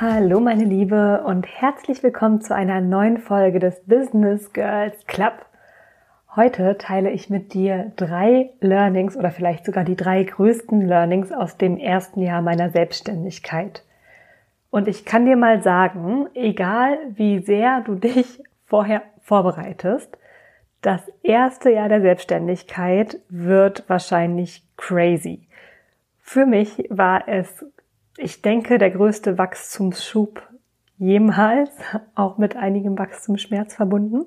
Hallo meine Liebe und herzlich willkommen zu einer neuen Folge des Business Girls Club. Heute teile ich mit dir drei Learnings oder vielleicht sogar die drei größten Learnings aus dem ersten Jahr meiner Selbstständigkeit. Und ich kann dir mal sagen, egal wie sehr du dich vorher vorbereitest, das erste Jahr der Selbstständigkeit wird wahrscheinlich crazy. Für mich war es, ich denke, der größte Wachstumsschub jemals, auch mit einigem Wachstumsschmerz verbunden.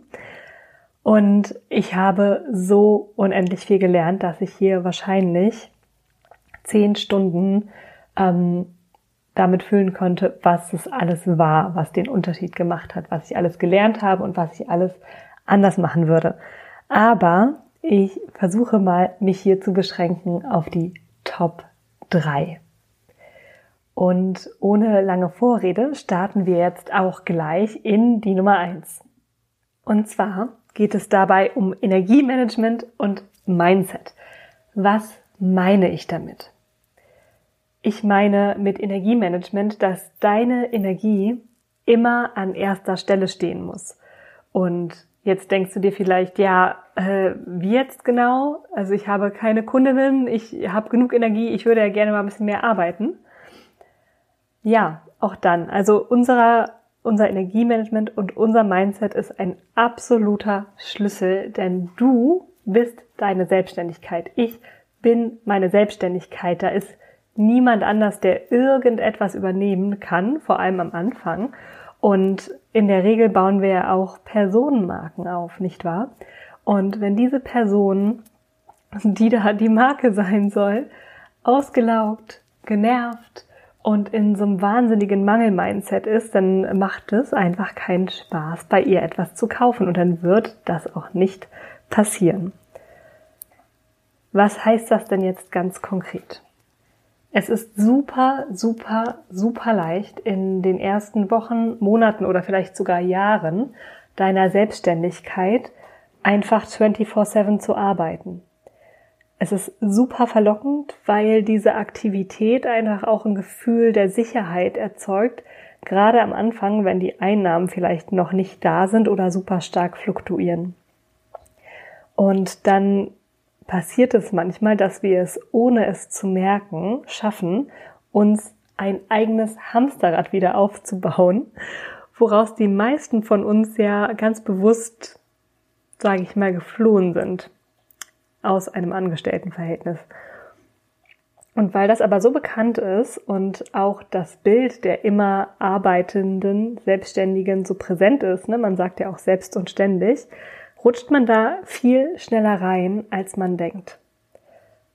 Und ich habe so unendlich viel gelernt, dass ich hier wahrscheinlich zehn Stunden ähm, damit füllen konnte, was es alles war, was den Unterschied gemacht hat, was ich alles gelernt habe und was ich alles anders machen würde. Aber ich versuche mal, mich hier zu beschränken auf die Top 3. Und ohne lange Vorrede starten wir jetzt auch gleich in die Nummer 1. Und zwar geht es dabei um Energiemanagement und Mindset. Was meine ich damit? Ich meine mit Energiemanagement, dass deine Energie immer an erster Stelle stehen muss. Und jetzt denkst du dir vielleicht, ja, äh, wie jetzt genau? Also ich habe keine Kundinnen, ich habe genug Energie, ich würde ja gerne mal ein bisschen mehr arbeiten. Ja, auch dann. Also unserer, unser Energiemanagement und unser Mindset ist ein absoluter Schlüssel, denn du bist deine Selbstständigkeit. Ich bin meine Selbstständigkeit. Da ist niemand anders, der irgendetwas übernehmen kann, vor allem am Anfang. Und in der Regel bauen wir ja auch Personenmarken auf, nicht wahr? Und wenn diese Person, die da die Marke sein soll, ausgelaugt, genervt und in so einem wahnsinnigen Mangel-Mindset ist, dann macht es einfach keinen Spaß, bei ihr etwas zu kaufen und dann wird das auch nicht passieren. Was heißt das denn jetzt ganz konkret? Es ist super, super, super leicht in den ersten Wochen, Monaten oder vielleicht sogar Jahren deiner Selbstständigkeit einfach 24/7 zu arbeiten. Es ist super verlockend, weil diese Aktivität einfach auch ein Gefühl der Sicherheit erzeugt, gerade am Anfang, wenn die Einnahmen vielleicht noch nicht da sind oder super stark fluktuieren. Und dann passiert es manchmal, dass wir es, ohne es zu merken, schaffen, uns ein eigenes Hamsterrad wieder aufzubauen, woraus die meisten von uns ja ganz bewusst, sage ich mal, geflohen sind aus einem Angestelltenverhältnis. Und weil das aber so bekannt ist und auch das Bild der immer arbeitenden Selbstständigen so präsent ist, ne, man sagt ja auch selbst und ständig, rutscht man da viel schneller rein, als man denkt.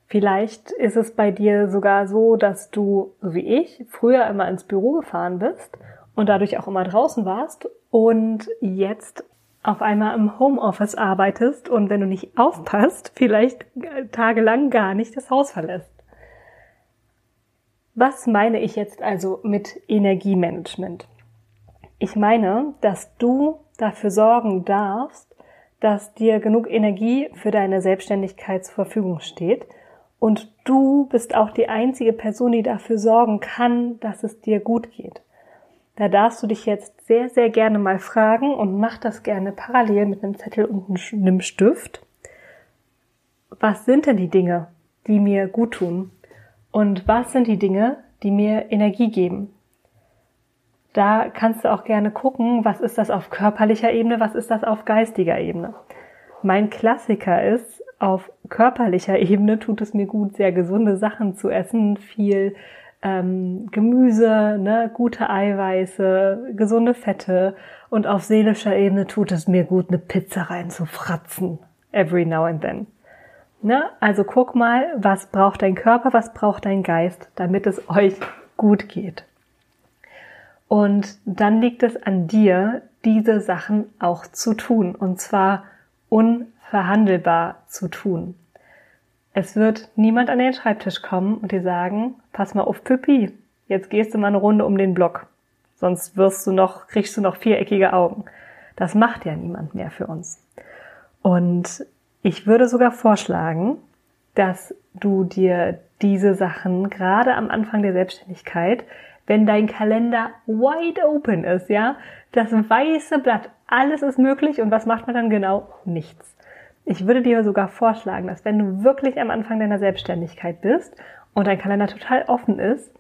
Vielleicht ist es bei dir sogar so, dass du, so wie ich, früher immer ins Büro gefahren bist und dadurch auch immer draußen warst und jetzt auf einmal im Homeoffice arbeitest und wenn du nicht aufpasst, vielleicht tagelang gar nicht das Haus verlässt. Was meine ich jetzt also mit Energiemanagement? Ich meine, dass du dafür sorgen darfst, dass dir genug Energie für deine Selbstständigkeit zur Verfügung steht. Und du bist auch die einzige Person, die dafür sorgen kann, dass es dir gut geht. Da darfst du dich jetzt sehr, sehr gerne mal fragen und mach das gerne parallel mit einem Zettel und einem Stift. Was sind denn die Dinge, die mir gut tun? Und was sind die Dinge, die mir Energie geben? da kannst du auch gerne gucken, was ist das auf körperlicher Ebene, was ist das auf geistiger Ebene. Mein Klassiker ist, auf körperlicher Ebene tut es mir gut, sehr gesunde Sachen zu essen, viel ähm, Gemüse, ne, gute Eiweiße, gesunde Fette und auf seelischer Ebene tut es mir gut, eine Pizza reinzufratzen. Every now and then. Ne? Also guck mal, was braucht dein Körper, was braucht dein Geist, damit es euch gut geht. Und dann liegt es an dir, diese Sachen auch zu tun. Und zwar unverhandelbar zu tun. Es wird niemand an den Schreibtisch kommen und dir sagen, pass mal auf Püppi, jetzt gehst du mal eine Runde um den Block. Sonst wirst du noch, kriegst du noch viereckige Augen. Das macht ja niemand mehr für uns. Und ich würde sogar vorschlagen, dass du dir diese Sachen gerade am Anfang der Selbstständigkeit, wenn dein Kalender wide open ist, ja, das weiße Blatt, alles ist möglich und was macht man dann genau? Nichts. Ich würde dir sogar vorschlagen, dass wenn du wirklich am Anfang deiner Selbstständigkeit bist und dein Kalender total offen ist,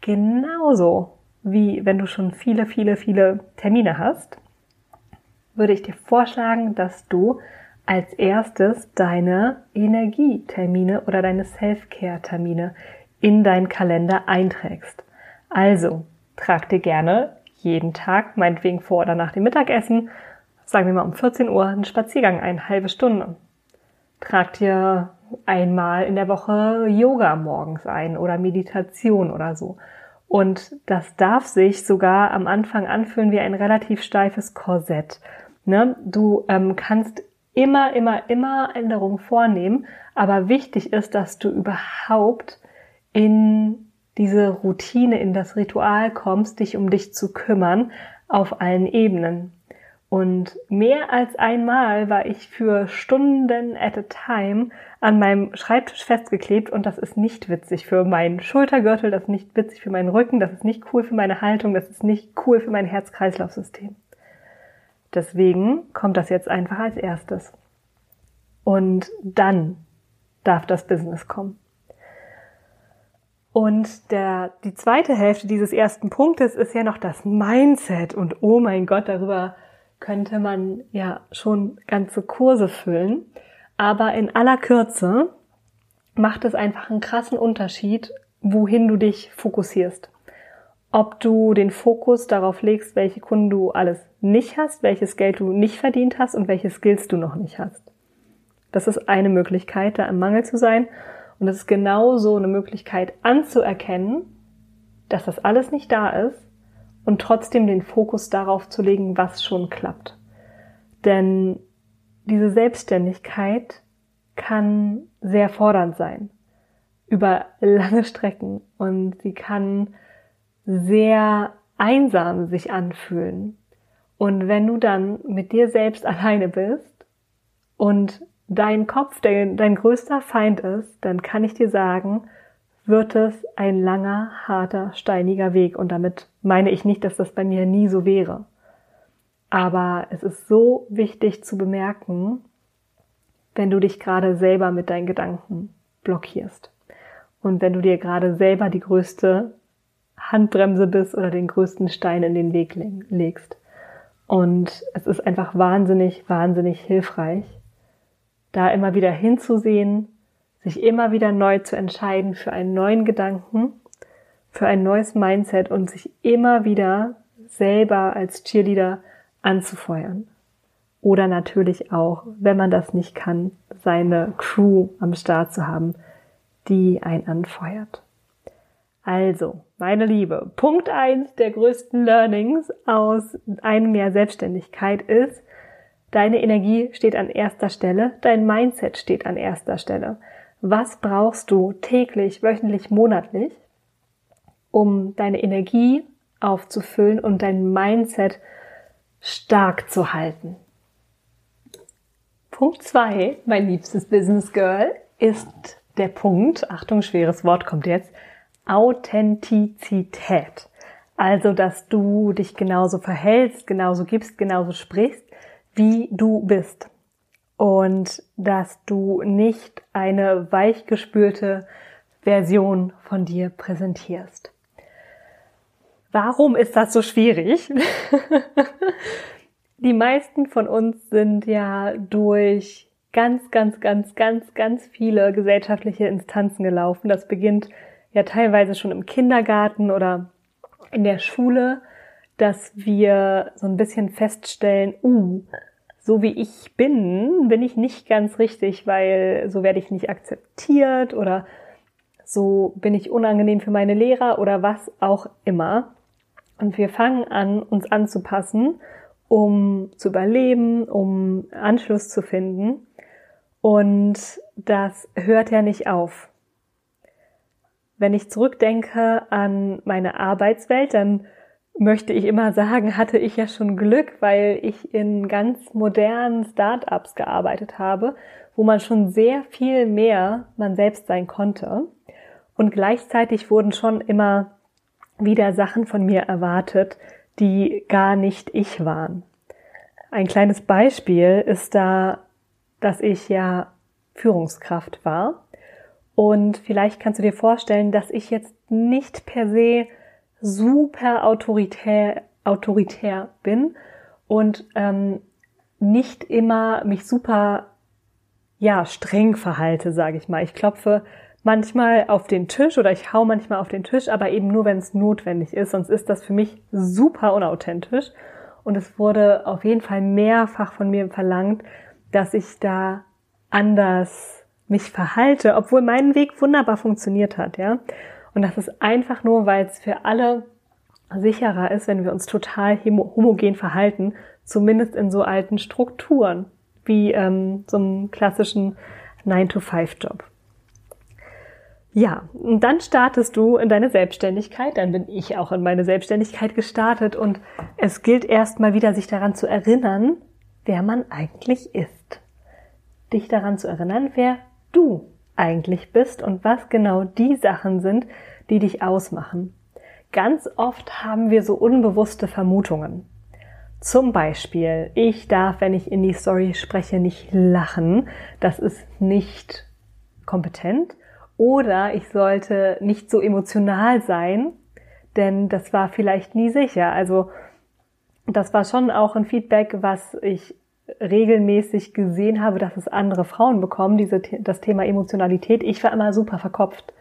genauso wie wenn du schon viele, viele, viele Termine hast, würde ich dir vorschlagen, dass du als erstes deine Energietermine oder deine Self-Care-Termine in deinen Kalender einträgst. Also, trag dir gerne jeden Tag, meinetwegen vor oder nach dem Mittagessen, sagen wir mal um 14 Uhr, einen Spaziergang ein, halbe Stunde. Trag dir einmal in der Woche Yoga morgens ein oder Meditation oder so. Und das darf sich sogar am Anfang anfühlen wie ein relativ steifes Korsett. Ne? Du ähm, kannst immer, immer, immer Änderungen vornehmen, aber wichtig ist, dass du überhaupt in diese Routine, in das Ritual kommst, dich um dich zu kümmern auf allen Ebenen. Und mehr als einmal war ich für Stunden at a time an meinem Schreibtisch festgeklebt und das ist nicht witzig für meinen Schultergürtel, das ist nicht witzig für meinen Rücken, das ist nicht cool für meine Haltung, das ist nicht cool für mein Herz-Kreislauf-System. Deswegen kommt das jetzt einfach als erstes. Und dann darf das Business kommen. Und der, die zweite Hälfte dieses ersten Punktes ist ja noch das Mindset. Und oh mein Gott, darüber könnte man ja schon ganze Kurse füllen. Aber in aller Kürze macht es einfach einen krassen Unterschied, wohin du dich fokussierst. Ob du den Fokus darauf legst, welche Kunden du alles nicht hast, welches Geld du nicht verdient hast und welche Skills du noch nicht hast. Das ist eine Möglichkeit, da im Mangel zu sein. Und es ist genauso eine Möglichkeit anzuerkennen, dass das alles nicht da ist und trotzdem den Fokus darauf zu legen, was schon klappt. Denn diese Selbstständigkeit kann sehr fordernd sein über lange Strecken und sie kann sehr einsam sich anfühlen. Und wenn du dann mit dir selbst alleine bist und dein Kopf dein, dein größter Feind ist, dann kann ich dir sagen, wird es ein langer, harter, steiniger Weg. Und damit meine ich nicht, dass das bei mir nie so wäre. Aber es ist so wichtig zu bemerken, wenn du dich gerade selber mit deinen Gedanken blockierst. Und wenn du dir gerade selber die größte Handbremse bist oder den größten Stein in den Weg legst. Und es ist einfach wahnsinnig, wahnsinnig hilfreich, da immer wieder hinzusehen, sich immer wieder neu zu entscheiden für einen neuen Gedanken, für ein neues Mindset und sich immer wieder selber als Cheerleader anzufeuern. Oder natürlich auch, wenn man das nicht kann, seine Crew am Start zu haben, die einen anfeuert. Also, meine Liebe, Punkt eins der größten Learnings aus einem Jahr Selbstständigkeit ist, deine Energie steht an erster Stelle, dein Mindset steht an erster Stelle. Was brauchst du täglich, wöchentlich, monatlich, um deine Energie aufzufüllen und dein Mindset stark zu halten? Punkt zwei, mein liebstes Business Girl, ist der Punkt, Achtung, schweres Wort kommt jetzt, Authentizität. Also, dass du dich genauso verhältst, genauso gibst, genauso sprichst, wie du bist und dass du nicht eine weichgespülte Version von dir präsentierst. Warum ist das so schwierig? Die meisten von uns sind ja durch ganz, ganz, ganz, ganz, ganz viele gesellschaftliche Instanzen gelaufen. Das beginnt ja teilweise schon im Kindergarten oder in der Schule, dass wir so ein bisschen feststellen, uh, so wie ich bin, bin ich nicht ganz richtig, weil so werde ich nicht akzeptiert oder so bin ich unangenehm für meine Lehrer oder was auch immer. Und wir fangen an, uns anzupassen, um zu überleben, um Anschluss zu finden. Und das hört ja nicht auf. Wenn ich zurückdenke an meine Arbeitswelt, dann möchte ich immer sagen, hatte ich ja schon Glück, weil ich in ganz modernen Startups gearbeitet habe, wo man schon sehr viel mehr man selbst sein konnte. Und gleichzeitig wurden schon immer wieder Sachen von mir erwartet, die gar nicht ich waren. Ein kleines Beispiel ist da, dass ich ja Führungskraft war. Und vielleicht kannst du dir vorstellen, dass ich jetzt nicht per se super autoritär, autoritär bin und ähm, nicht immer mich super ja streng verhalte, sage ich mal. Ich klopfe manchmal auf den Tisch oder ich hau manchmal auf den Tisch, aber eben nur, wenn es notwendig ist. Sonst ist das für mich super unauthentisch. Und es wurde auf jeden Fall mehrfach von mir verlangt, dass ich da anders mich verhalte, obwohl mein Weg wunderbar funktioniert hat, ja. Und das ist einfach nur, weil es für alle sicherer ist, wenn wir uns total homogen verhalten, zumindest in so alten Strukturen, wie ähm, so einem klassischen 9-to-5-Job. Ja, und dann startest du in deine Selbstständigkeit, dann bin ich auch in meine Selbstständigkeit gestartet und es gilt erstmal wieder, sich daran zu erinnern, wer man eigentlich ist. Dich daran zu erinnern, wer du eigentlich bist und was genau die Sachen sind, die dich ausmachen. Ganz oft haben wir so unbewusste Vermutungen. Zum Beispiel, ich darf, wenn ich in die Story spreche, nicht lachen. Das ist nicht kompetent. Oder ich sollte nicht so emotional sein, denn das war vielleicht nie sicher. Also das war schon auch ein Feedback, was ich regelmäßig gesehen habe, dass es andere Frauen bekommen, diese, das Thema Emotionalität. Ich war immer super verkopft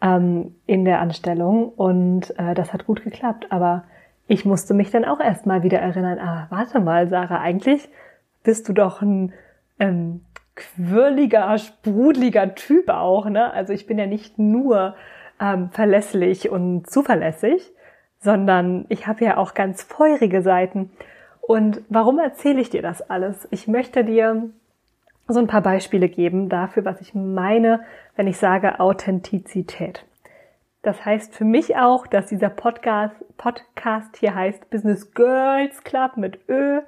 ähm, in der Anstellung und äh, das hat gut geklappt. Aber ich musste mich dann auch erstmal wieder erinnern, ah, warte mal, Sarah, eigentlich bist du doch ein ähm, quirliger, sprudeliger Typ auch. Ne? Also ich bin ja nicht nur ähm, verlässlich und zuverlässig, sondern ich habe ja auch ganz feurige Seiten. Und warum erzähle ich dir das alles? Ich möchte dir so ein paar Beispiele geben dafür, was ich meine, wenn ich sage Authentizität. Das heißt für mich auch, dass dieser Podcast, Podcast hier heißt Business Girls Club mit Ö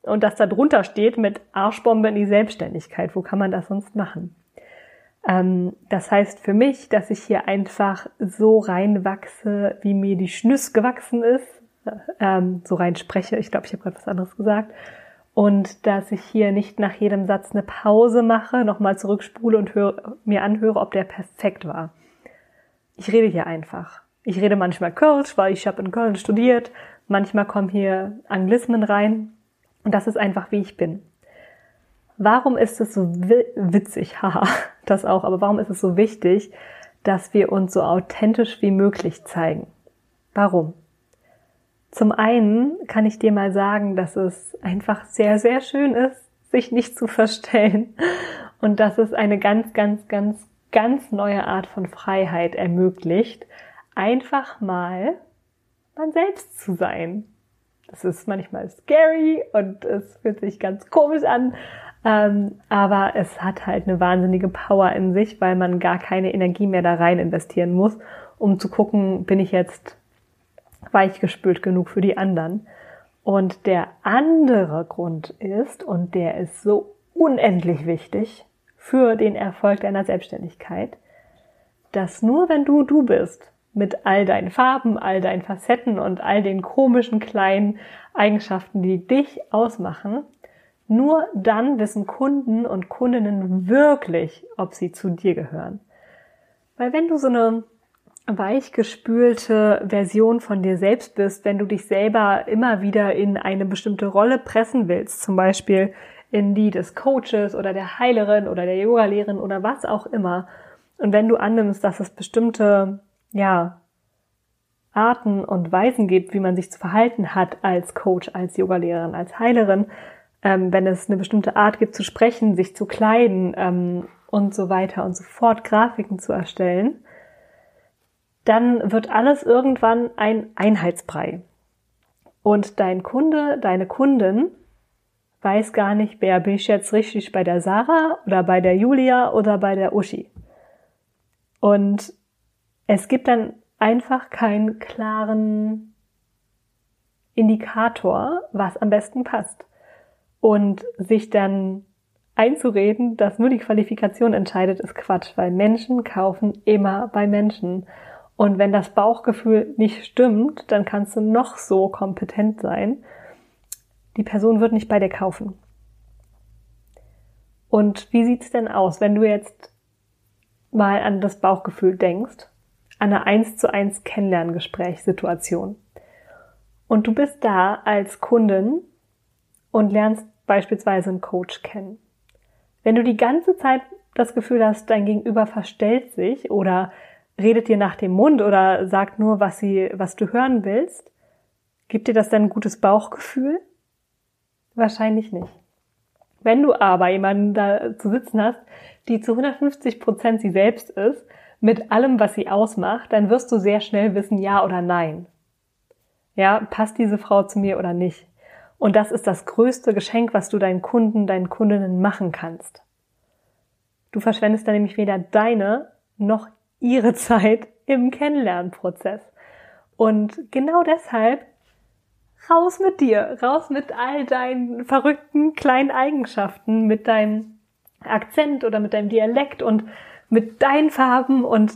und dass da drunter steht mit Arschbombe in die Selbstständigkeit. Wo kann man das sonst machen? Ähm, das heißt für mich, dass ich hier einfach so reinwachse, wie mir die Schnüss gewachsen ist, ähm, so rein spreche. Ich glaube, ich habe gerade was anderes gesagt. Und dass ich hier nicht nach jedem Satz eine Pause mache, nochmal zurückspule und höre, mir anhöre, ob der perfekt war. Ich rede hier einfach. Ich rede manchmal Kölsch, weil ich habe in Köln studiert. Manchmal kommen hier Anglismen rein. Und das ist einfach, wie ich bin. Warum ist es so witzig, haha, das auch, aber warum ist es so wichtig, dass wir uns so authentisch wie möglich zeigen? Warum? Zum einen kann ich dir mal sagen, dass es einfach sehr, sehr schön ist, sich nicht zu verstellen und dass es eine ganz, ganz, ganz, ganz neue Art von Freiheit ermöglicht, einfach mal man selbst zu sein. Das ist manchmal scary und es fühlt sich ganz komisch an, ähm, aber es hat halt eine wahnsinnige Power in sich, weil man gar keine Energie mehr da rein investieren muss, um zu gucken, bin ich jetzt weichgespült genug für die anderen. Und der andere Grund ist, und der ist so unendlich wichtig für den Erfolg deiner Selbstständigkeit, dass nur wenn du du bist, mit all deinen Farben, all deinen Facetten und all den komischen kleinen Eigenschaften, die dich ausmachen, nur dann wissen Kunden und Kundinnen wirklich, ob sie zu dir gehören. Weil wenn du so eine weichgespülte Version von dir selbst bist, wenn du dich selber immer wieder in eine bestimmte Rolle pressen willst, zum Beispiel in die des Coaches oder der Heilerin oder der Yogalehrerin oder was auch immer. Und wenn du annimmst, dass es bestimmte, ja, Arten und Weisen gibt, wie man sich zu verhalten hat als Coach, als Yogalehrerin, als Heilerin, ähm, wenn es eine bestimmte Art gibt zu sprechen, sich zu kleiden ähm, und so weiter und so fort, Grafiken zu erstellen, dann wird alles irgendwann ein Einheitsbrei. Und dein Kunde, deine Kundin weiß gar nicht, wer bin ich jetzt richtig bei der Sarah oder bei der Julia oder bei der Uschi. Und es gibt dann einfach keinen klaren Indikator, was am besten passt. Und sich dann einzureden, dass nur die Qualifikation entscheidet, ist Quatsch, weil Menschen kaufen immer bei Menschen. Und wenn das Bauchgefühl nicht stimmt, dann kannst du noch so kompetent sein. Die Person wird nicht bei dir kaufen. Und wie sieht's denn aus, wenn du jetzt mal an das Bauchgefühl denkst, an eine eins zu eins Kennenlerngesprächssituation. Und du bist da als Kundin und lernst beispielsweise einen Coach kennen. Wenn du die ganze Zeit das Gefühl hast, dein Gegenüber verstellt sich oder redet dir nach dem Mund oder sagt nur, was sie, was du hören willst, gibt dir das dann ein gutes Bauchgefühl? Wahrscheinlich nicht. Wenn du aber jemanden da zu sitzen hast, die zu 150 Prozent sie selbst ist, mit allem, was sie ausmacht, dann wirst du sehr schnell wissen, ja oder nein. Ja, passt diese Frau zu mir oder nicht? Und das ist das größte Geschenk, was du deinen Kunden, deinen Kundinnen machen kannst. Du verschwendest dann nämlich weder deine noch ihre Zeit im Kennenlernprozess. Und genau deshalb raus mit dir, raus mit all deinen verrückten kleinen Eigenschaften, mit deinem Akzent oder mit deinem Dialekt und mit deinen Farben und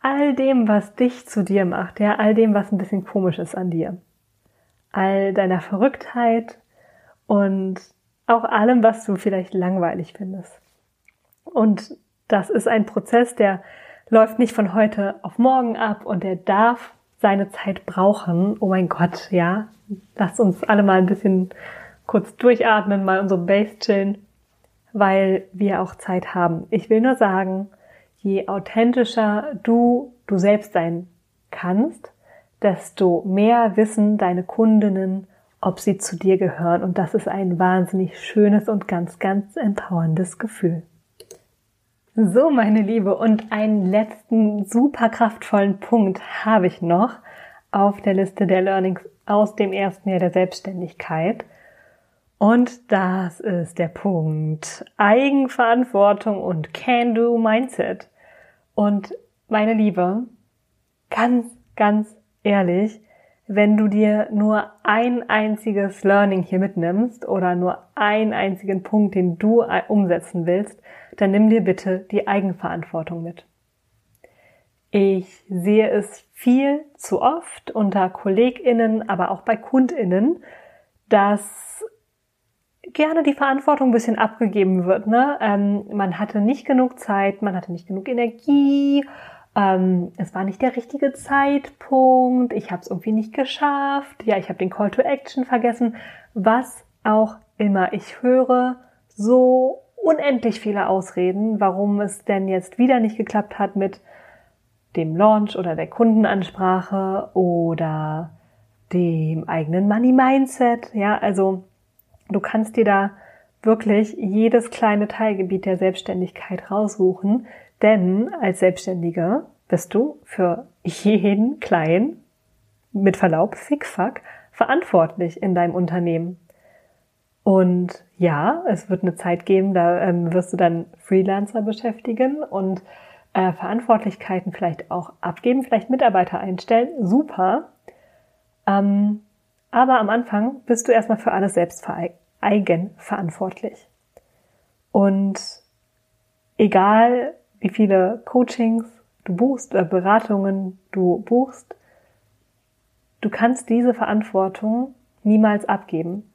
all dem, was dich zu dir macht, ja, all dem, was ein bisschen komisch ist an dir. All deiner Verrücktheit und auch allem, was du vielleicht langweilig findest. Und das ist ein Prozess, der läuft nicht von heute auf morgen ab und der darf seine Zeit brauchen. Oh mein Gott, ja. Lasst uns alle mal ein bisschen kurz durchatmen, mal unsere Base chillen, weil wir auch Zeit haben. Ich will nur sagen, je authentischer du du selbst sein kannst, desto mehr wissen deine Kundinnen, ob sie zu dir gehören. Und das ist ein wahnsinnig schönes und ganz, ganz empowerndes Gefühl. So, meine Liebe, und einen letzten super kraftvollen Punkt habe ich noch auf der Liste der Learnings aus dem ersten Jahr der Selbstständigkeit. Und das ist der Punkt Eigenverantwortung und Can-Do-Mindset. Und meine Liebe, ganz, ganz ehrlich, wenn du dir nur ein einziges Learning hier mitnimmst oder nur einen einzigen Punkt, den du umsetzen willst, dann nimm dir bitte die Eigenverantwortung mit. Ich sehe es viel zu oft unter KollegInnen, aber auch bei KundInnen, dass gerne die Verantwortung ein bisschen abgegeben wird. Ne? Ähm, man hatte nicht genug Zeit, man hatte nicht genug Energie, ähm, es war nicht der richtige Zeitpunkt, ich habe es irgendwie nicht geschafft, ja, ich habe den Call to Action vergessen, was auch immer. Ich höre so unendlich viele Ausreden, warum es denn jetzt wieder nicht geklappt hat mit dem Launch oder der Kundenansprache oder dem eigenen Money Mindset. Ja, also du kannst dir da wirklich jedes kleine Teilgebiet der Selbstständigkeit raussuchen, denn als Selbstständiger bist du für jeden kleinen, mit Verlaub, Fickfuck, verantwortlich in deinem Unternehmen. Und ja, es wird eine Zeit geben, da ähm, wirst du dann Freelancer beschäftigen und äh, Verantwortlichkeiten vielleicht auch abgeben, vielleicht Mitarbeiter einstellen. Super. Ähm, aber am Anfang bist du erstmal für alles selbst eigenverantwortlich. Und egal wie viele Coachings du buchst oder Beratungen du buchst, du kannst diese Verantwortung niemals abgeben.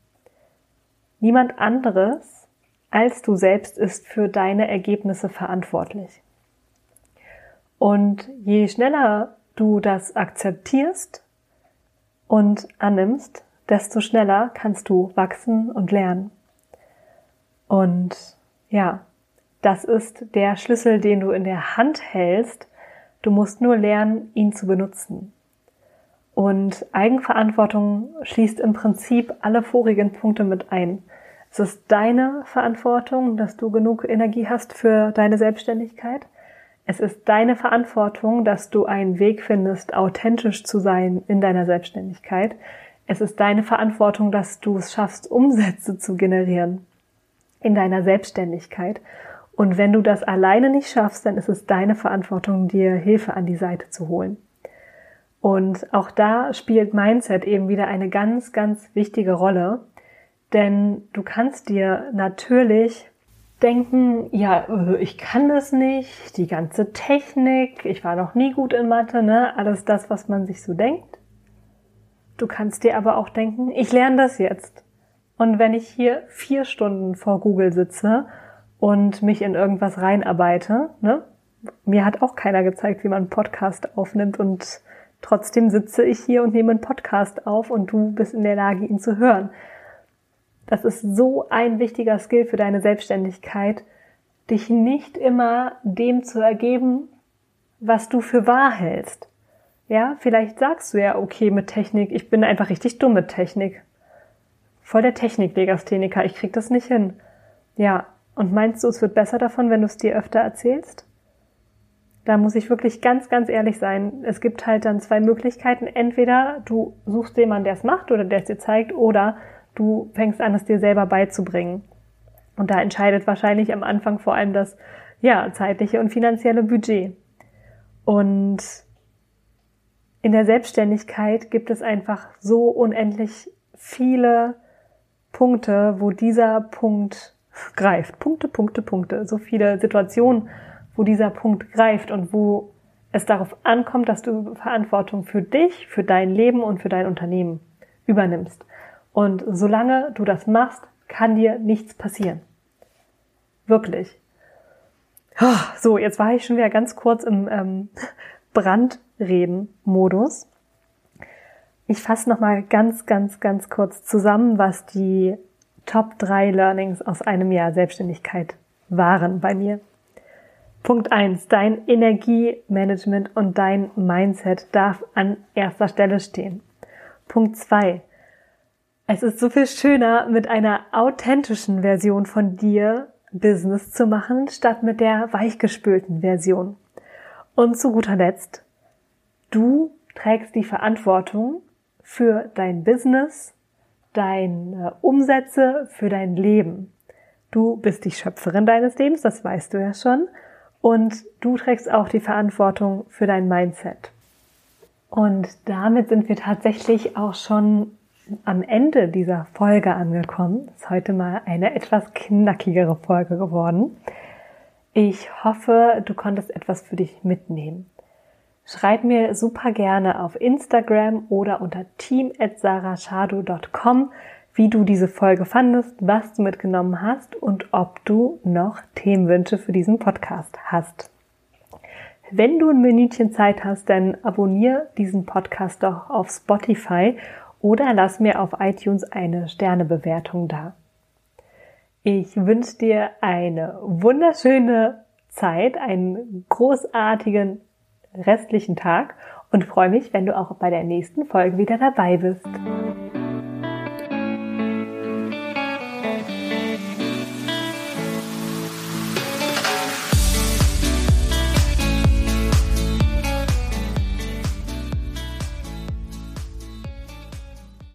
Niemand anderes als du selbst ist für deine Ergebnisse verantwortlich. Und je schneller du das akzeptierst und annimmst, desto schneller kannst du wachsen und lernen. Und ja, das ist der Schlüssel, den du in der Hand hältst. Du musst nur lernen, ihn zu benutzen. Und Eigenverantwortung schließt im Prinzip alle vorigen Punkte mit ein. Es ist deine Verantwortung, dass du genug Energie hast für deine Selbstständigkeit. Es ist deine Verantwortung, dass du einen Weg findest, authentisch zu sein in deiner Selbstständigkeit. Es ist deine Verantwortung, dass du es schaffst, Umsätze zu generieren in deiner Selbstständigkeit. Und wenn du das alleine nicht schaffst, dann ist es deine Verantwortung, dir Hilfe an die Seite zu holen. Und auch da spielt Mindset eben wieder eine ganz, ganz wichtige Rolle. Denn du kannst dir natürlich denken, ja, äh, ich kann das nicht, die ganze Technik, ich war noch nie gut in Mathe, ne? Alles das, was man sich so denkt. Du kannst dir aber auch denken, ich lerne das jetzt. Und wenn ich hier vier Stunden vor Google sitze und mich in irgendwas reinarbeite, ne? Mir hat auch keiner gezeigt, wie man einen Podcast aufnimmt und trotzdem sitze ich hier und nehme einen Podcast auf und du bist in der Lage, ihn zu hören. Das ist so ein wichtiger Skill für deine Selbstständigkeit, dich nicht immer dem zu ergeben, was du für wahr hältst. Ja, vielleicht sagst du ja, okay, mit Technik, ich bin einfach richtig dumm mit Technik. Voll der Techniklegastheniker, ich krieg das nicht hin. Ja, und meinst du, es wird besser davon, wenn du es dir öfter erzählst? Da muss ich wirklich ganz, ganz ehrlich sein. Es gibt halt dann zwei Möglichkeiten. Entweder du suchst jemanden, der es macht oder der es dir zeigt, oder du fängst an, es dir selber beizubringen. Und da entscheidet wahrscheinlich am Anfang vor allem das, ja, zeitliche und finanzielle Budget. Und in der Selbstständigkeit gibt es einfach so unendlich viele Punkte, wo dieser Punkt greift. Punkte, Punkte, Punkte. So viele Situationen, wo dieser Punkt greift und wo es darauf ankommt, dass du Verantwortung für dich, für dein Leben und für dein Unternehmen übernimmst. Und solange du das machst, kann dir nichts passieren. Wirklich. So, jetzt war ich schon wieder ganz kurz im ähm, Brandreden-Modus. Ich fasse nochmal ganz, ganz, ganz kurz zusammen, was die Top 3 Learnings aus einem Jahr Selbstständigkeit waren bei mir. Punkt 1. Dein Energiemanagement und dein Mindset darf an erster Stelle stehen. Punkt 2. Es ist so viel schöner, mit einer authentischen Version von dir Business zu machen, statt mit der weichgespülten Version. Und zu guter Letzt, du trägst die Verantwortung für dein Business, deine Umsätze, für dein Leben. Du bist die Schöpferin deines Lebens, das weißt du ja schon. Und du trägst auch die Verantwortung für dein Mindset. Und damit sind wir tatsächlich auch schon am Ende dieser Folge angekommen. Ist heute mal eine etwas knackigere Folge geworden. Ich hoffe, du konntest etwas für dich mitnehmen. Schreib mir super gerne auf Instagram oder unter team.sarashadu.com, wie du diese Folge fandest, was du mitgenommen hast und ob du noch Themenwünsche für diesen Podcast hast. Wenn du ein Minütchen Zeit hast, dann abonniere diesen Podcast doch auf Spotify oder lass mir auf iTunes eine Sternebewertung da. Ich wünsche dir eine wunderschöne Zeit, einen großartigen restlichen Tag und freue mich, wenn du auch bei der nächsten Folge wieder dabei bist.